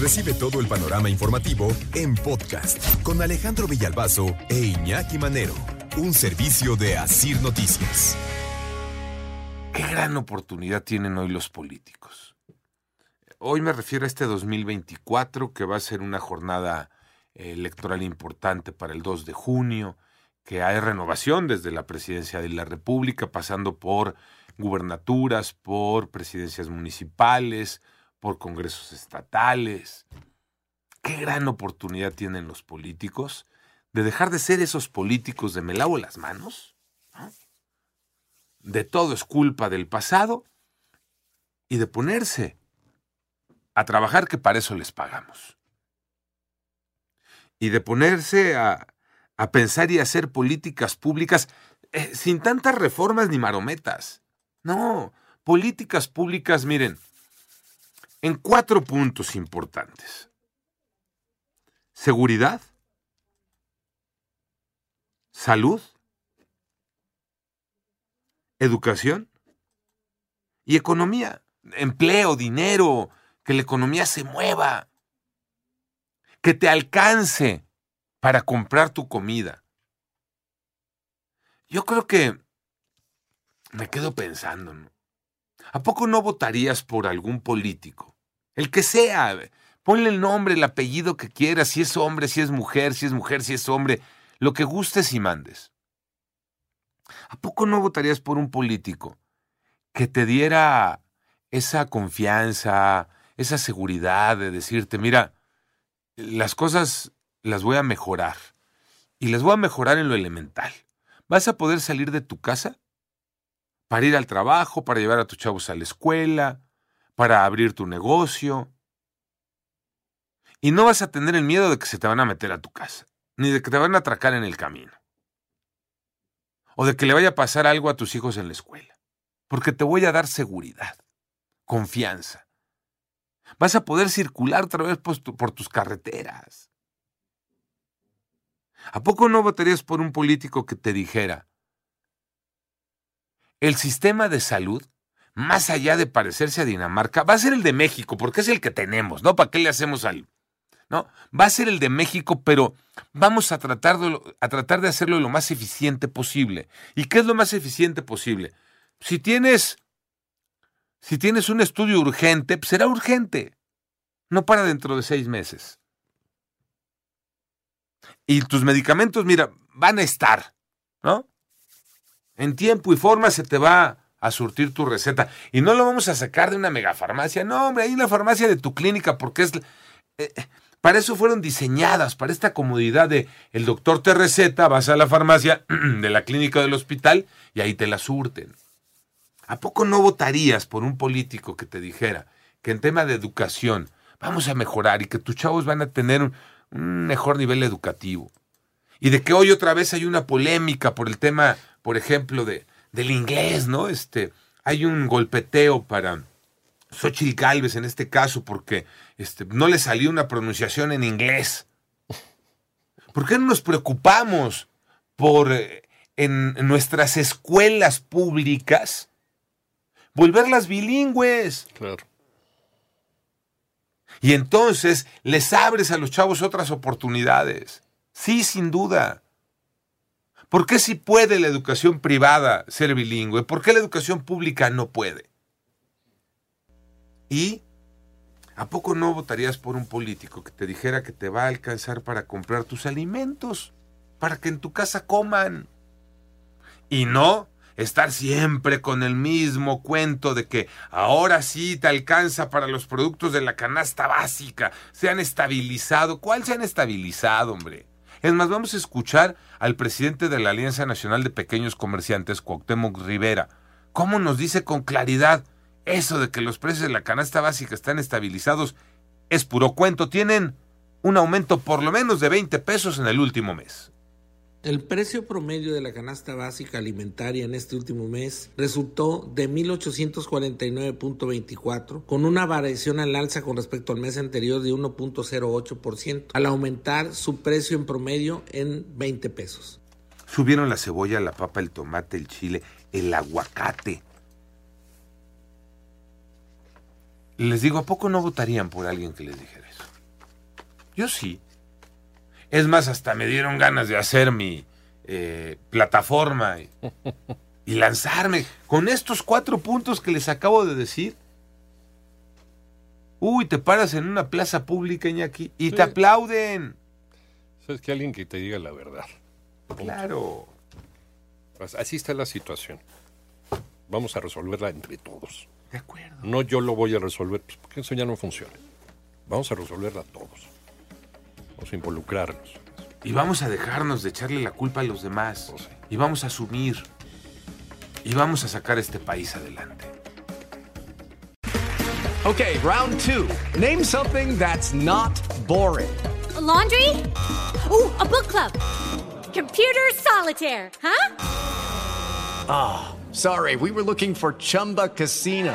Recibe todo el panorama informativo en podcast con Alejandro Villalbazo e Iñaki Manero, un servicio de Asir Noticias. Qué gran oportunidad tienen hoy los políticos. Hoy me refiero a este 2024 que va a ser una jornada electoral importante para el 2 de junio, que hay renovación desde la presidencia de la República, pasando por gubernaturas, por presidencias municipales, por congresos estatales. Qué gran oportunidad tienen los políticos de dejar de ser esos políticos de me lavo las manos, de todo es culpa del pasado, y de ponerse a trabajar que para eso les pagamos y de ponerse a, a pensar y hacer políticas públicas eh, sin tantas reformas ni marometas. No, políticas públicas, miren, en cuatro puntos importantes. Seguridad, salud, educación y economía. Empleo, dinero, que la economía se mueva que te alcance para comprar tu comida. Yo creo que me quedo pensando, ¿no? ¿A poco no votarías por algún político? El que sea, ponle el nombre, el apellido que quieras, si es hombre, si es mujer, si es mujer, si es hombre, lo que gustes y mandes. ¿A poco no votarías por un político que te diera esa confianza, esa seguridad de decirte, mira, las cosas las voy a mejorar. Y las voy a mejorar en lo elemental. Vas a poder salir de tu casa para ir al trabajo, para llevar a tus chavos a la escuela, para abrir tu negocio. Y no vas a tener el miedo de que se te van a meter a tu casa, ni de que te van a atracar en el camino. O de que le vaya a pasar algo a tus hijos en la escuela. Porque te voy a dar seguridad, confianza. Vas a poder circular otra vez por, tus carreteras. ¿A poco no votarías por un político que te dijera, el sistema de salud, más allá de parecerse a Dinamarca, va a ser el de México, porque es el que tenemos, ¿no? ¿Para qué le hacemos al... ¿No? Va a ser el de México, pero vamos a tratar, de, a tratar de hacerlo lo más eficiente posible. ¿Y qué es lo más eficiente posible? Si tienes si tienes un estudio urgente, pues será urgente. No para dentro de seis meses. Y tus medicamentos, mira, van a estar, ¿no? En tiempo y forma se te va a surtir tu receta. Y no lo vamos a sacar de una megafarmacia. No, hombre, ahí en la farmacia de tu clínica, porque es. Eh, para eso fueron diseñadas, para esta comodidad de el doctor te receta, vas a la farmacia de la clínica del hospital y ahí te la surten. ¿A poco no votarías por un político que te dijera que en tema de educación vamos a mejorar y que tus chavos van a tener un, mejor nivel educativo? Y de que hoy otra vez hay una polémica por el tema, por ejemplo, de, del inglés, ¿no? Este, hay un golpeteo para Xochitl Galvez en este caso porque este, no le salió una pronunciación en inglés. ¿Por qué no nos preocupamos por eh, en nuestras escuelas públicas volverlas bilingües. Claro. Y entonces les abres a los chavos otras oportunidades. Sí, sin duda. ¿Por qué si puede la educación privada ser bilingüe? ¿Por qué la educación pública no puede? ¿Y a poco no votarías por un político que te dijera que te va a alcanzar para comprar tus alimentos? Para que en tu casa coman. Y no estar siempre con el mismo cuento de que ahora sí te alcanza para los productos de la canasta básica, se han estabilizado. ¿Cuál se han estabilizado, hombre? Es más, vamos a escuchar al presidente de la Alianza Nacional de Pequeños Comerciantes, Cuauhtémoc Rivera, cómo nos dice con claridad, Eso de que los precios de la canasta básica están estabilizados es puro cuento. Tienen un aumento por lo menos de 20 pesos en el último mes. El precio promedio de la canasta básica alimentaria en este último mes resultó de 1.849.24, con una variación al alza con respecto al mes anterior de 1.08%, al aumentar su precio en promedio en 20 pesos. Subieron la cebolla, la papa, el tomate, el chile, el aguacate. Les digo, ¿a poco no votarían por alguien que les dijera eso? Yo sí. Es más, hasta me dieron ganas de hacer mi eh, plataforma y, y, lanzarme con estos cuatro puntos que les acabo de decir. Uy, te paras en una plaza pública, Iñaki, y sí. te aplauden. Es que alguien que te diga la verdad. Claro. Pues así está la situación. Vamos a resolverla entre todos. De acuerdo. No yo lo voy a resolver, pues porque eso ya no funciona. Vamos a resolverla todos. Vamos a involucrarnos. Y vamos a dejarnos de echarle la culpa a los demás. Oh, sí. Y vamos a asumir. Y vamos a sacar este país adelante. Okay, round two. Name something that's not boring. A laundry? Ooh, a book club. Computer solitaire, huh? Ah, oh, sorry, we were looking for Chumba Casino.